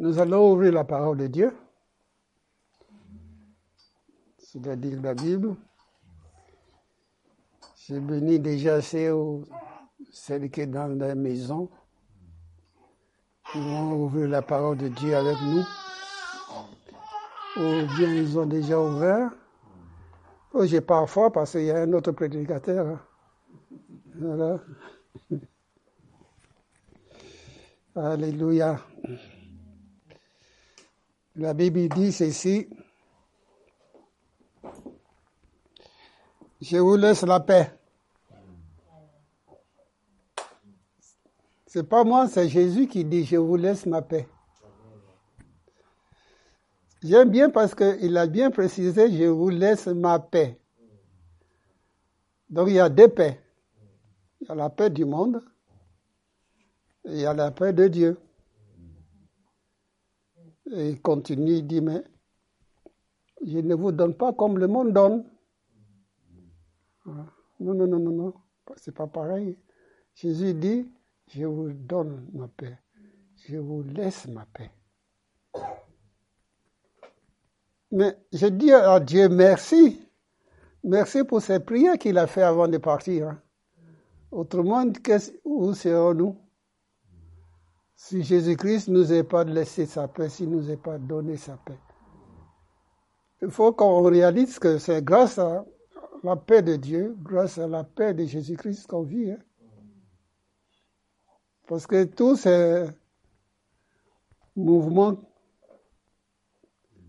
Nous allons ouvrir la parole de Dieu, c'est-à-dire la Bible. J'ai béni déjà ceux, qui sont dans la maison. Ils vont ouvrir la parole de Dieu avec nous. Ou bien ils ont déjà ouvert. Oh, j'ai parfois parce qu'il y a un autre prédicateur. Hein. Voilà. Alléluia. La Bible dit ceci. Je vous laisse la paix. C'est pas moi, c'est Jésus qui dit je vous laisse ma paix. J'aime bien parce qu'il a bien précisé je vous laisse ma paix. Donc il y a deux paix. Il y a la paix du monde et il y a la paix de Dieu. Et il continue, il dit, mais je ne vous donne pas comme le monde donne. Non, non, non, non, non, c'est pas pareil. Jésus dit, je vous donne ma paix, je vous laisse ma paix. Mais je dis à Dieu merci. Merci pour ces prières qu'il a fait avant de partir. Autrement, où serons-nous? Si Jésus-Christ nous ait pas laissé sa paix, s'il nous ait pas donné sa paix. Il faut qu'on réalise que c'est grâce à la paix de Dieu, grâce à la paix de Jésus-Christ qu'on vit. Hein. Parce que tous ces mouvements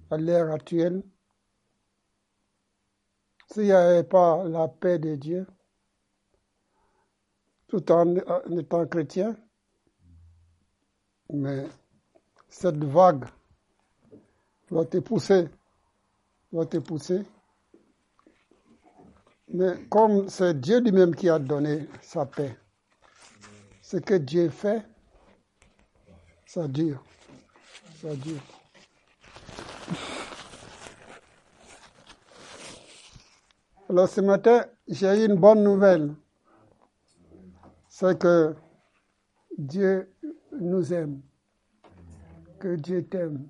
à l'ère actuelle, s'il n'y avait pas la paix de Dieu, tout en étant chrétien, mais cette vague va te pousser, va te pousser. Mais comme c'est Dieu lui-même qui a donné sa paix, ce que Dieu fait, ça dure, ça dure. Alors ce matin, j'ai une bonne nouvelle. C'est que Dieu nous aime, que Dieu t'aime.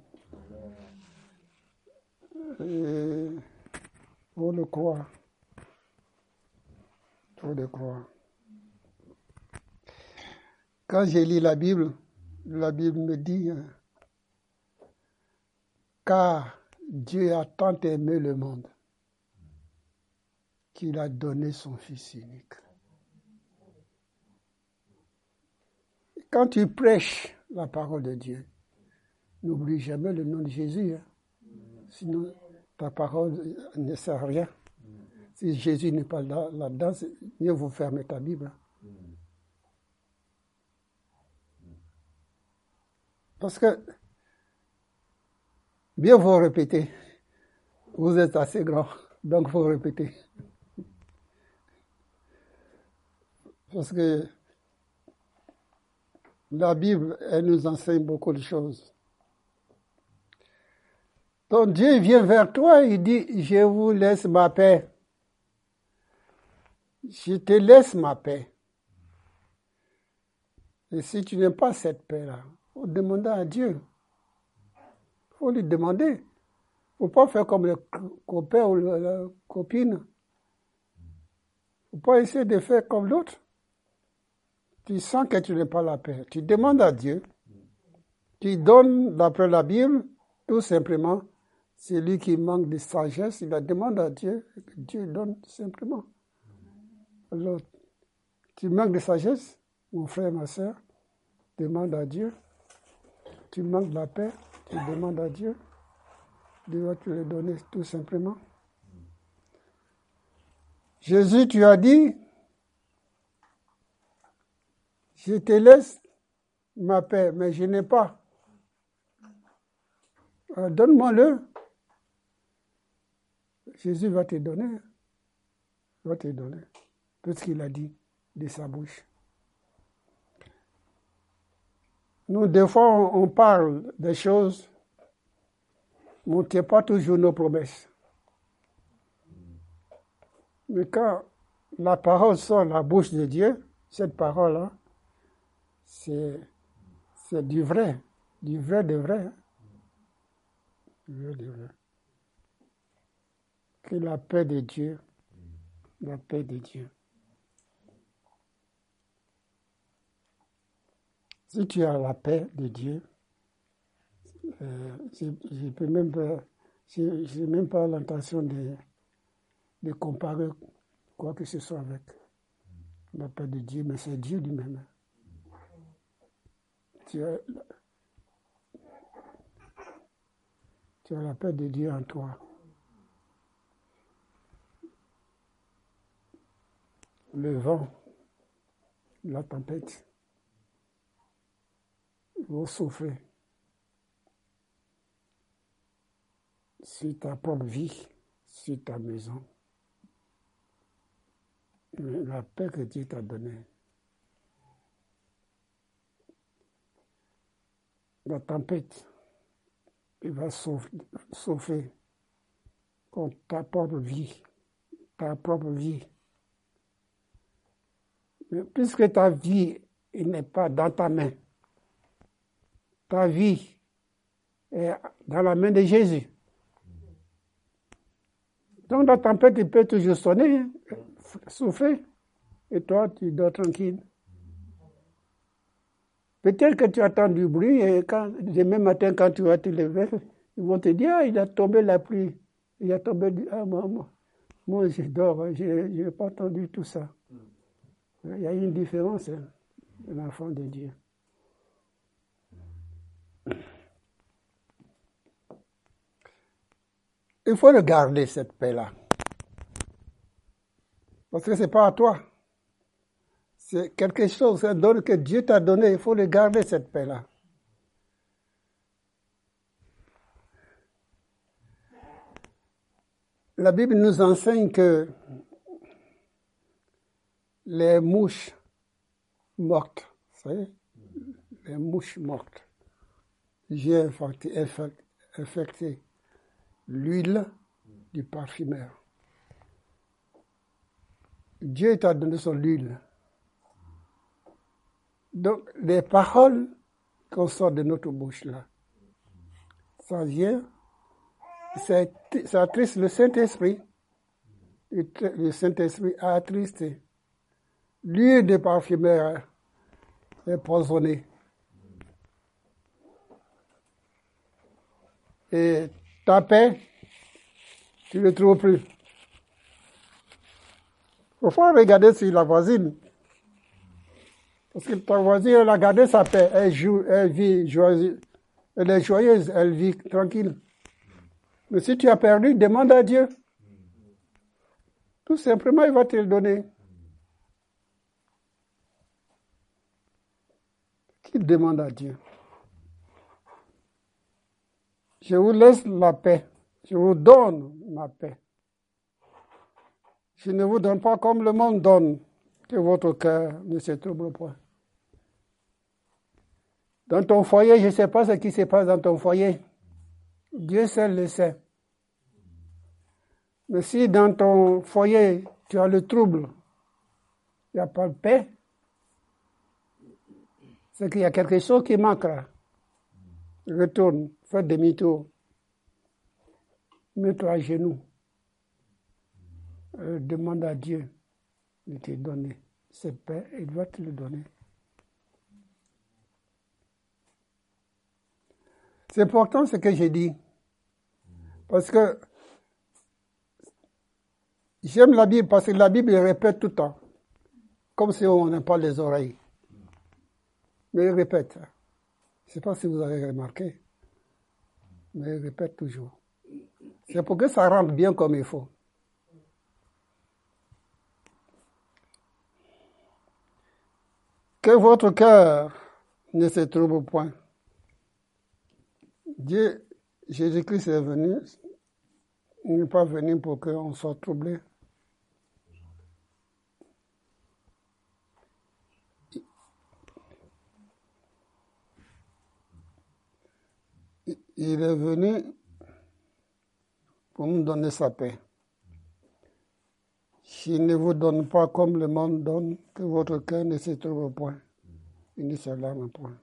Et on le croit. On le croit. Quand j'ai lu la Bible, la Bible me dit, car Dieu a tant aimé le monde qu'il a donné son Fils unique. Quand tu prêches la parole de Dieu, n'oublie jamais le nom de Jésus. Hein. Sinon, ta parole ne sert à rien. Si Jésus n'est pas là, là-dedans, mieux vous fermer ta Bible. Hein. Parce que, bien vous répéter, vous êtes assez grand, donc vous répéter. Parce que la Bible, elle nous enseigne beaucoup de choses. Donc Dieu vient vers toi, il dit, je vous laisse ma paix. Je te laisse ma paix. Et si tu n'as pas cette paix-là, faut demander à Dieu. Faut lui demander. Faut pas faire comme le copain ou la copine. Faut pas essayer de faire comme l'autre tu sens que tu n'as pas la paix. Tu demandes à Dieu. Tu donnes, d'après la Bible, tout simplement, c'est lui qui manque de sagesse, il la demande à Dieu, Dieu donne simplement. Alors, tu manques de sagesse, mon frère, ma soeur, demande à Dieu. Tu manques de la paix, tu demandes à Dieu. Dieu va te le donner tout simplement. Jésus, tu as dit, je te laisse ma paix, mais je n'ai pas. Donne-moi-le. Jésus va te donner. Va te donner. Tout ce qu'il a dit de sa bouche. Nous, des fois, on parle des choses, mais on ne pas toujours nos promesses. Mais quand la parole sort de la bouche de Dieu, cette parole-là, c'est, du vrai. Du vrai de vrai. Du vrai. Que la paix de Dieu, la paix de Dieu. Si tu as la paix de Dieu, euh, je même pas, même pas l'intention de, de comparer quoi que ce soit avec la paix de Dieu, mais c'est Dieu lui-même. Tu as, la paix de Dieu en toi. Le vent, la tempête vont souffrir sur ta propre vie, sur ta maison. La paix que Dieu t'a donnée. La tempête, il va souffrir contre ta propre vie, ta propre vie. Mais puisque ta vie n'est pas dans ta main, ta vie est dans la main de Jésus. Donc la tempête peut toujours sonner, hein, souffler, et toi tu dors tranquille. Peut-être que tu attends du bruit et quand, demain matin quand tu vas te lever, ils vont te dire, ah, il a tombé la pluie, il a tombé du... Ah, moi, moi, je dors, hein, je n'ai pas entendu tout ça. Il y a une différence, hein, l'enfant de Dieu. Il faut regarder cette paix-là. Parce que ce n'est pas à toi. C'est quelque chose, un don que Dieu t'a donné. Il faut regarder cette paix-là. La Bible nous enseigne que les mouches mortes, vous savez, les mouches mortes, j'ai infecté l'huile du parfumeur. Dieu t'a donné son huile. Donc, les paroles qu'on sort de notre bouche là, ça vient, ça attriste le Saint-Esprit. Le Saint-Esprit a attristé. L'huile du parfumeur est poisonnée. Et ta paix, tu ne le trouves plus. Il faut regarder sur la voisine. Parce que ta voisine, elle a gardé sa paix. Elle, joue, elle vit joyeuse. Elle est joyeuse, elle vit tranquille. Mais si tu as perdu, demande à Dieu. Tout simplement, il va te le donner. Qu'il demande à Dieu. Je vous laisse la paix. Je vous donne ma paix. Je ne vous donne pas comme le monde donne, que votre cœur ne se trouble point. Dans ton foyer, je ne sais pas ce qui se passe dans ton foyer. Dieu seul le sait. Mais si dans ton foyer, tu as le trouble, il n'y a pas de paix, c'est qu'il y a quelque chose qui manquera. Retourne, fais demi-tour. Mets-toi à genoux. Euh, demande à Dieu de te donner cette paix, il va te le donner. C'est important ce que j'ai dit. Parce que j'aime la Bible parce que la Bible répète tout le temps. Comme si on n'a pas les oreilles. Mais il répète. Je ne sais pas si vous avez remarqué. Mais il répète toujours. C'est pour que ça rentre bien comme il faut. Que votre cœur ne se trouble point. Dieu, Jésus-Christ est venu, il n'est pas venu pour qu'on soit troublé. Il est venu pour nous donner sa paix. S'il ne vous donne pas comme le monde donne, que votre cœur ne se trouve point. Il ne s'alarme point.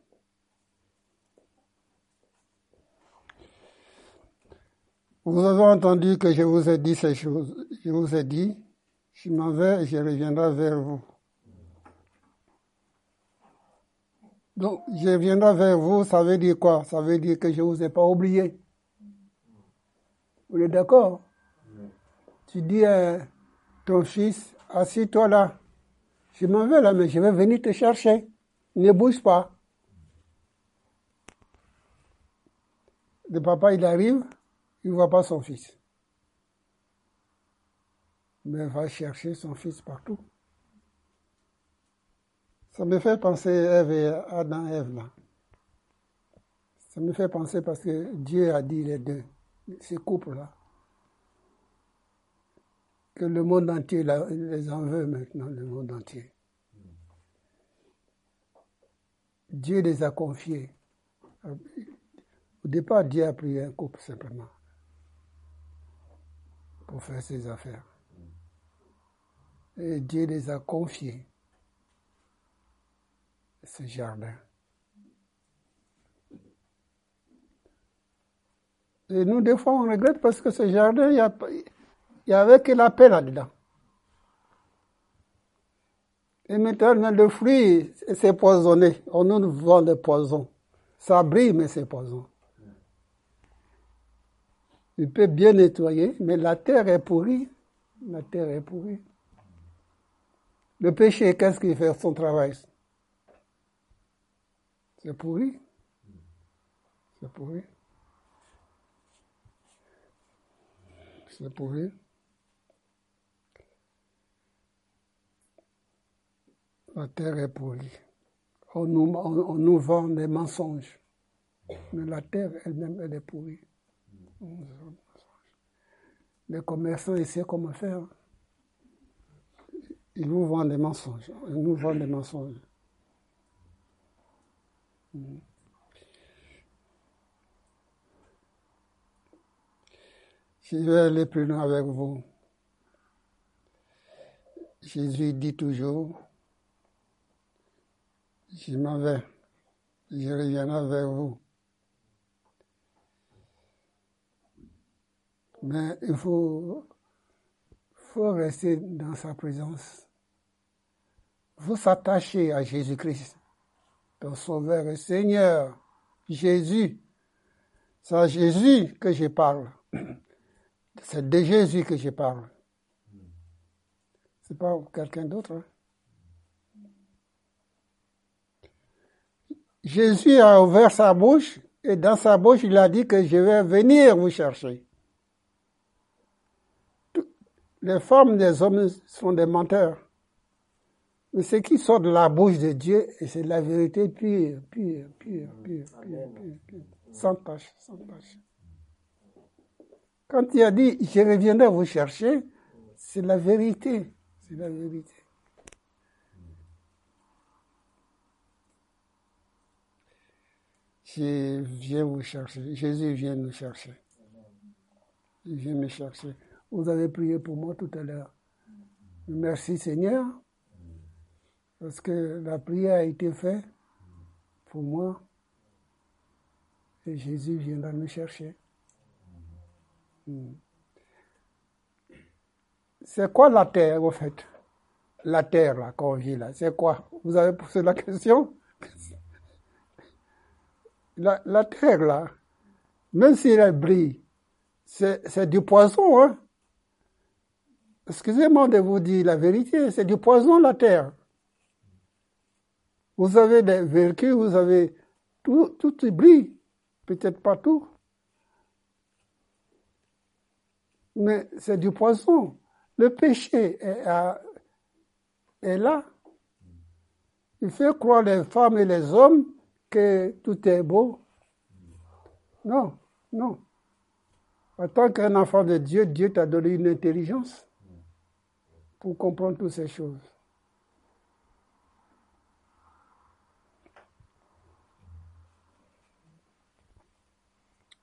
Vous avez entendu que je vous ai dit ces choses. Je vous ai dit, je m'en vais et je reviendrai vers vous. Donc, je reviendrai vers vous, ça veut dire quoi? Ça veut dire que je ne vous ai pas oublié. Vous êtes d'accord? Tu dis à ton fils, assis-toi là. Je m'en vais là, mais je vais venir te chercher. Ne bouge pas. Le papa, il arrive, il ne voit pas son fils. Mais il va chercher son fils partout. Ça me fait penser Ève et Adam et Ève là. Ça me fait penser parce que Dieu a dit les deux, ces couples-là, que le monde entier les en veut maintenant, le monde entier. Dieu les a confiés. Au départ, Dieu a pris un couple simplement pour faire ses affaires. Et Dieu les a confiés ce jardin. Et nous, des fois, on regrette parce que ce jardin, il n'y avait que la paix là-dedans. Et maintenant, le fruit, c'est poisonné. On nous vend le poison. Ça brille, mais c'est poison. Il peut bien nettoyer, mais la terre est pourrie. La terre est pourrie. Le péché, qu'est-ce qu'il fait? Son travail C'est pourri. C'est pourri. C'est pourri. La terre est pourrie. On nous, on, nous vend des mensonges. Mais la terre elle-même, elle est pourrie. Les commerçants essaient comment faire. Ils nous vendent des mensonges. Ils nous vendent des mensonges. Je vais aller plus loin avec vous. Jésus dit toujours, je m'en vais, je reviendrai vers vous. Mais il faut, faut rester dans sa présence. Vous s'attachez à Jésus-Christ, ton Sauveur et Seigneur, Jésus. C'est à Jésus que je parle. C'est de Jésus que je parle. C'est pas quelqu'un d'autre. Hein. Jésus a ouvert sa bouche et dans sa bouche, il a dit que je vais venir vous chercher. Les femmes des hommes sont des menteurs. Mais ce qui sort de la bouche de Dieu, c'est la vérité pure, pure, pure, pure, pure, pure, sans tâche, sans tâche. Quand il a dit, je reviendrai vous chercher, c'est la vérité, c'est la vérité. Je viens vous chercher. Jésus vient nous chercher. Il vient me chercher. Vous avez prié pour moi tout à l'heure. Merci Seigneur, parce que la prière a été faite pour moi. Et Jésus viendra me chercher. Hmm. C'est quoi la terre, en fait? La terre, là, qu'on vit là, c'est quoi? Vous avez posé la question? La, terre, là, même si elle brille, c'est du poison. Hein? Excusez-moi de vous dire la vérité, c'est du poison, la terre. Vous avez des véhicules, vous avez tout, tout brille, peut-être pas tout. Mais c'est du poison. Le péché est, est là. Il fait croire les femmes et les hommes que tout est beau. Non, non. En tant qu'un enfant de Dieu, Dieu t'a donné une intelligence pour comprendre toutes ces choses.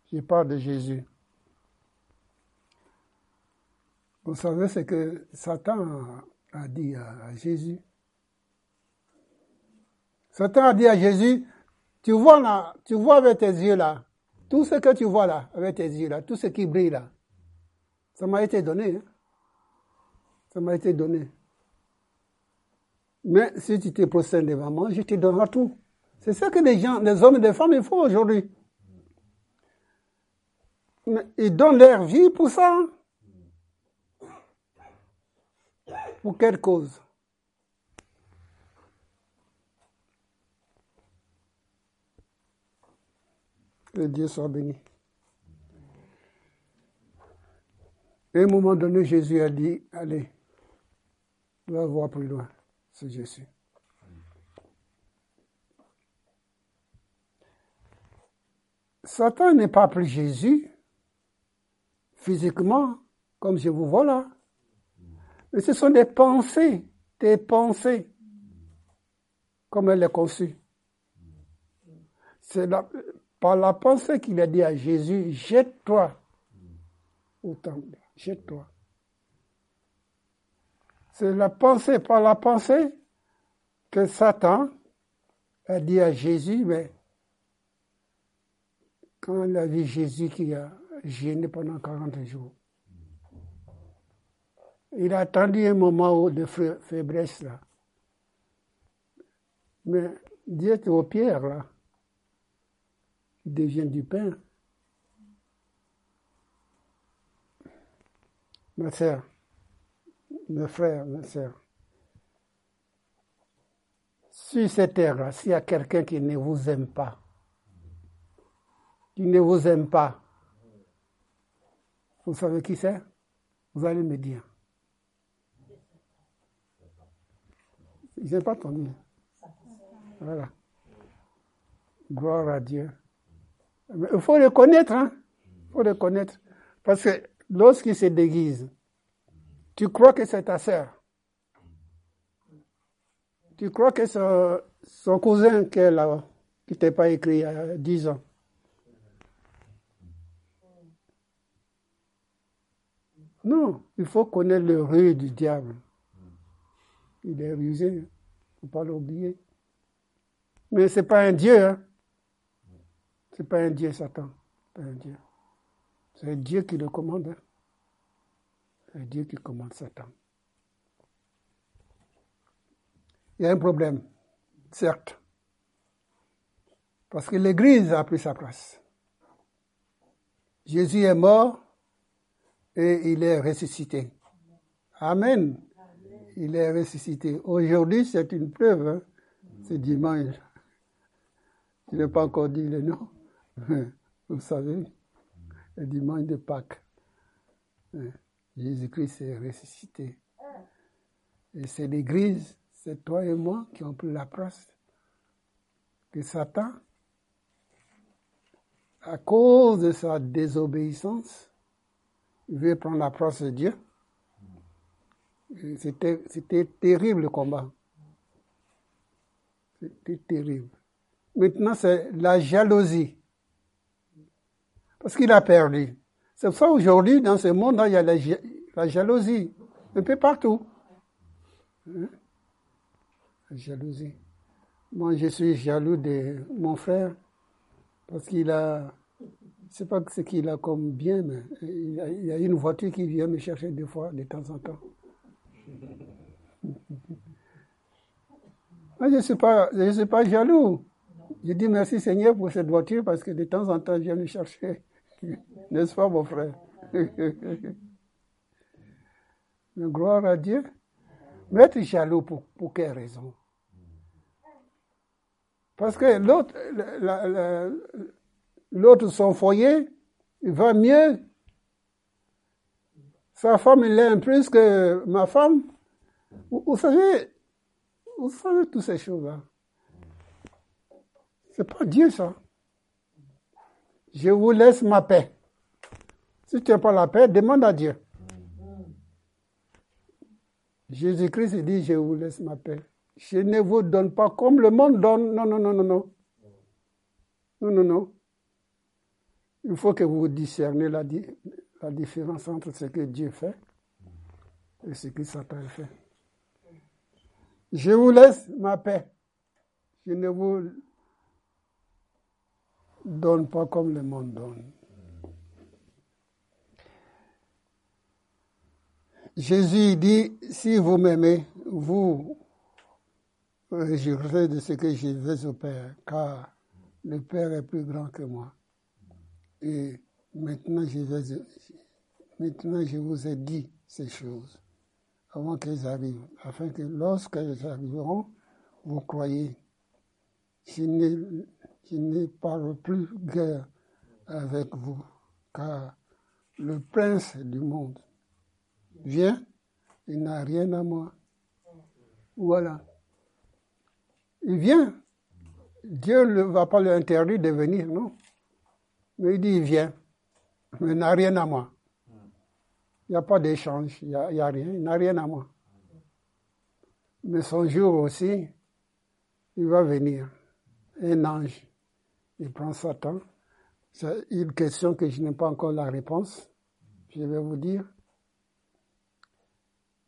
Je parle de Jésus. Vous savez ce que Satan a dit à Jésus? Satan a dit à Jésus, tu vois là, tu vois avec tes yeux là, Tout ce que tu vois là, avec tes yeux là, tout ce qui brille là, ça m'a été donné. Hein. Ça m'a été donné. Mais si tu te procèdes devant moi, je te donnerai tout. C'est ça que les gens, les hommes et les femmes, ils font aujourd'hui. Ils donnent leur vie pour ça. Pour quelle cause? Que Dieu soit béni. à un moment donné, Jésus a dit, allez, on va voir plus loin ce Jésus. Satan n'est pas plus Jésus physiquement, comme je vous vois là. Mais ce sont des pensées, des pensées, comme elle est conçue. C'est par la pensée qu'il a dit à Jésus, jette-toi au temple, jette-toi. C'est la pensée, par la pensée, que Satan a dit à Jésus, mais quand il a vu Jésus qui a gêné pendant 40 jours, il a attendu un moment de faiblesse là. Mais Dieu est aux pierres là. Il devient du pain. Ma soeur, mes frères, mes soeurs, sur cette terre-là, s'il y a quelqu'un qui ne vous aime pas, qui ne vous aime pas, vous savez qui c'est? Vous allez me dire. Je n'ai pas entendu. Voilà. Gloire à Dieu. il faut le connaître, hein. Il faut le connaître. Parce que lorsqu'il se déguise, tu crois que c'est ta sœur? Tu crois que c'est son cousin qu'elle a, qui t'a pas écrit il y a 10 ans? Non, il faut connaître le rue du diable. Il est rusé, il ne faut pas l'oublier. Mais ce n'est pas un Dieu. Hein. Ce n'est pas un Dieu, Satan. Pas un Dieu. C'est Dieu qui le commande. Hein. C'est Dieu qui commande Satan. Il y a un problème, certes. Parce que l'Église a pris sa place. Jésus est mort et il est ressuscité. Amen. Il est ressuscité. Aujourd'hui, c'est une preuve. Hein. C'est dimanche. Je n'ai pas encore dit le nom. Vous savez, le dimanche de Pâques. Jésus-Christ est ressuscité. Et c'est l'Église, c'est toi et moi qui ont pris la place que Satan, à cause de sa désobéissance, veut prendre la place de Dieu. C'était, c'était terrible le combat. C'était terrible. Maintenant, c'est la jalousie. Parce qu'il a perdu. C'est ça aujourd'hui, dans ce monde, il y a la, jalousie. Un peu partout. Hein? La jalousie. Moi, je suis jaloux de mon frère parce qu'il a, je sais pas ce qu'il a comme bien, mais il y, a, une voiture qui vient me chercher des fois, de temps en temps. Moi, je ne suis, pas, je suis pas jaloux. Je dis merci Seigneur pour cette voiture parce que de temps en temps, je viens me chercher. N'est-ce pas, mon frère? Gloire à Dieu. Mais être jaloux pour, pour quelle raison? Parce que l'autre, l'autre, son foyer, il va mieux. Sa femme, il l'aime plus que ma femme. Vous, savez, vous savez toutes ces choses-là. C'est pas Dieu, ça. Je vous laisse ma paix. Si tu n'as pas la paix, demande à Dieu. Jésus-Christ dit, je vous laisse ma paix. Je ne vous donne pas comme le monde donne. Non, non, non, non, non. Non, non, non. Il faut que vous discerniez la, différence entre ce que Dieu fait et ce que Satan fait. Je vous laisse ma paix. Je ne vous donne pas comme le monde donne. Jésus dit, si vous m'aimez, vous réjouirez de ce que je vais au Père, car le Père est plus grand que moi. Et maintenant je, vais, maintenant je vous ai dit ces choses avant qu'elles arrivent, afin que lorsqu'elles arriveront, vous croyez. Je je ne parle plus guère avec vous, car le prince du monde vient, il n'a rien à moi. Voilà. Il vient. Dieu ne va pas lui interdire de venir, non? Mais il dit, il vient, mais il n'a rien à moi. Il n'y a pas d'échange, il n'y a, rien, il n'a rien à moi. Mais son jour aussi, il va venir. Un ange, il prend Satan. C'est une question que je n'ai pas encore la réponse. Je vais vous dire.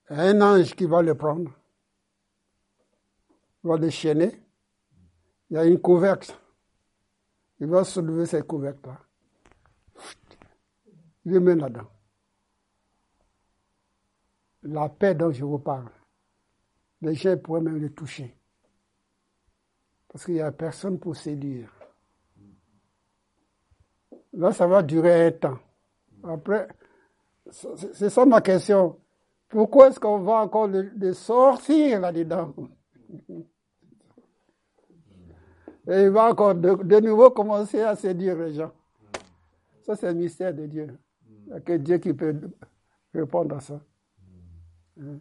Un ange qui va le prendre, va le chaîner. Il y a une couvercle. Il va soulever cette couvercle-là. Il le met là-dedans. La paix dont je vous parle, les gens pourraient même le toucher. Parce qu'il n'y a personne pour séduire. Là, ça va durer un temps. Après, c'est ça ma question. Pourquoi est-ce qu'on va encore le, sortir là-dedans Et il va encore de, nouveau commencer à séduire les gens. Ça, c'est le mystère de Dieu. Il n'y a que Dieu qui peut répondre à ça. Il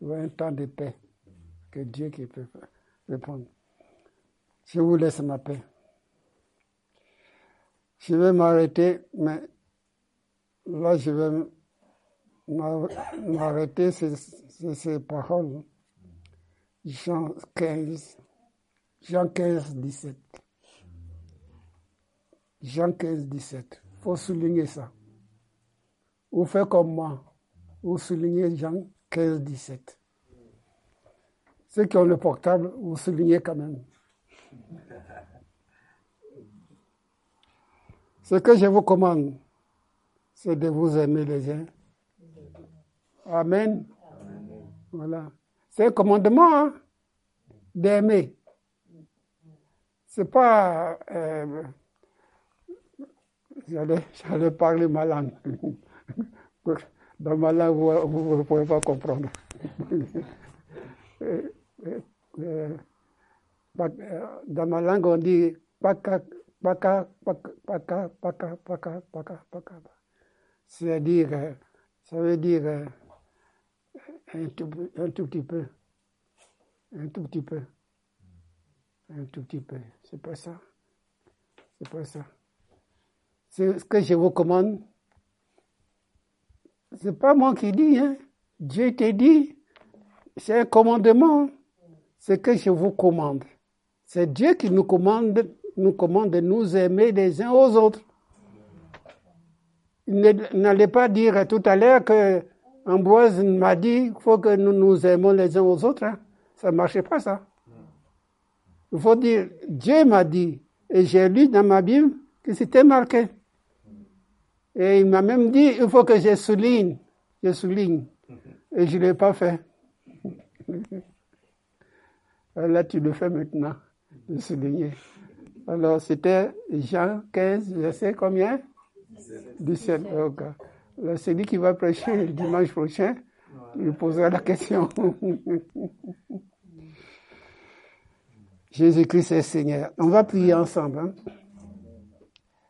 y a un temps de paix. Que Dieu qui peut répondre. Je vous laisse ma paix. Je vais m'arrêter, mais là, je vais m'arrêter sur, ces paroles. Jean 15, Jean 15, 17. Jean 15, 17. Il faut souligner ça. Ou faites comme moi. Ou soulignez Jean 15, 17. Ceux qui ont le portable, vous soulignez quand même. Ce que je vous commande, c'est de vous aimer les uns Amen. Voilà. C'est un commandement hein, d'aimer. C'est pas. Euh, J'allais parler ma langue. Dans ma langue, vous ne pouvez pas comprendre. Euh, euh, dans ma langue, on dit C'est-à-dire, ça veut dire un tout, un tout petit peu. Un tout petit peu. Un tout petit peu. C'est pas ça. C'est pas ça. C'est ce que je vous commande. C'est pas moi qui dis, hein. Dieu te dit. C'est un commandement. C'est que je vous commande. C'est Dieu qui nous commande, nous commande de nous aimer les uns aux autres. N'allait pas dire tout à l'heure que Ambroise m'a dit qu'il faut que nous nous aimons les uns aux autres. Hein. Ça ne marchait pas, ça. Il faut dire, Dieu m'a dit, et j'ai lu dans ma Bible que c'était marqué. Et il m'a même dit, il faut que je souligne. Je souligne. Et je ne l'ai pas fait. Là, tu le fais maintenant, de souligner. Alors, c'était Jean 15, verset combien? 17. 17. Celui qui va prêcher le dimanche prochain, il posera la question. Jésus-Christ est Seigneur. On va prier ensemble. Hein.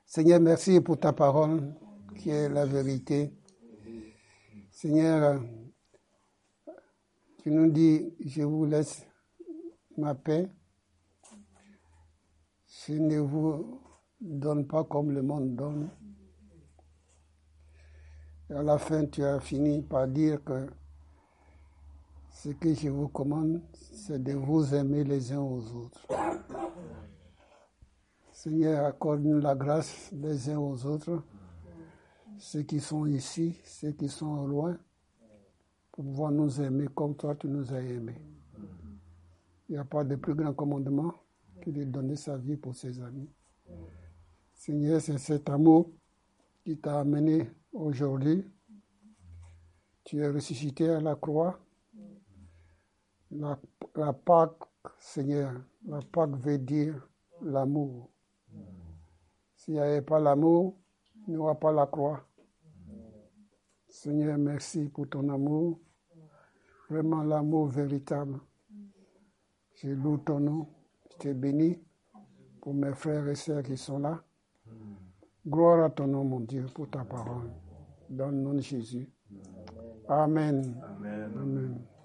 Seigneur, merci pour ta parole qui est la vérité. Seigneur, tu nous dis, je vous laisse ma paix. Je ne vous donne pas comme le monde donne. À la fin, tu as fini par dire que ce que je vous commande, c'est de vous aimer les uns aux autres. Seigneur, accorde-nous la grâce les uns aux autres, ceux qui sont ici, ceux qui sont loin, pour pouvoir nous aimer comme toi tu nous as aimés. Il n'y a pas de plus grand commandement que de donner sa vie pour ses amis. Seigneur, c'est cet amour qui t'a amené aujourd'hui. Tu es ressuscité à la croix. La, la Pâque, Seigneur, la Pâque veut dire l'amour. S'il n'y avait pas l'amour, il n'y aura pas la croix. Seigneur, merci pour ton amour. Vraiment l'amour véritable. Je loue ton nom. Je te bénis pour mes frères et sœurs qui sont là. Gloire à ton nom, mon Dieu, pour ta parole. Dans le nom de Jésus. Amen. Amen. Amen.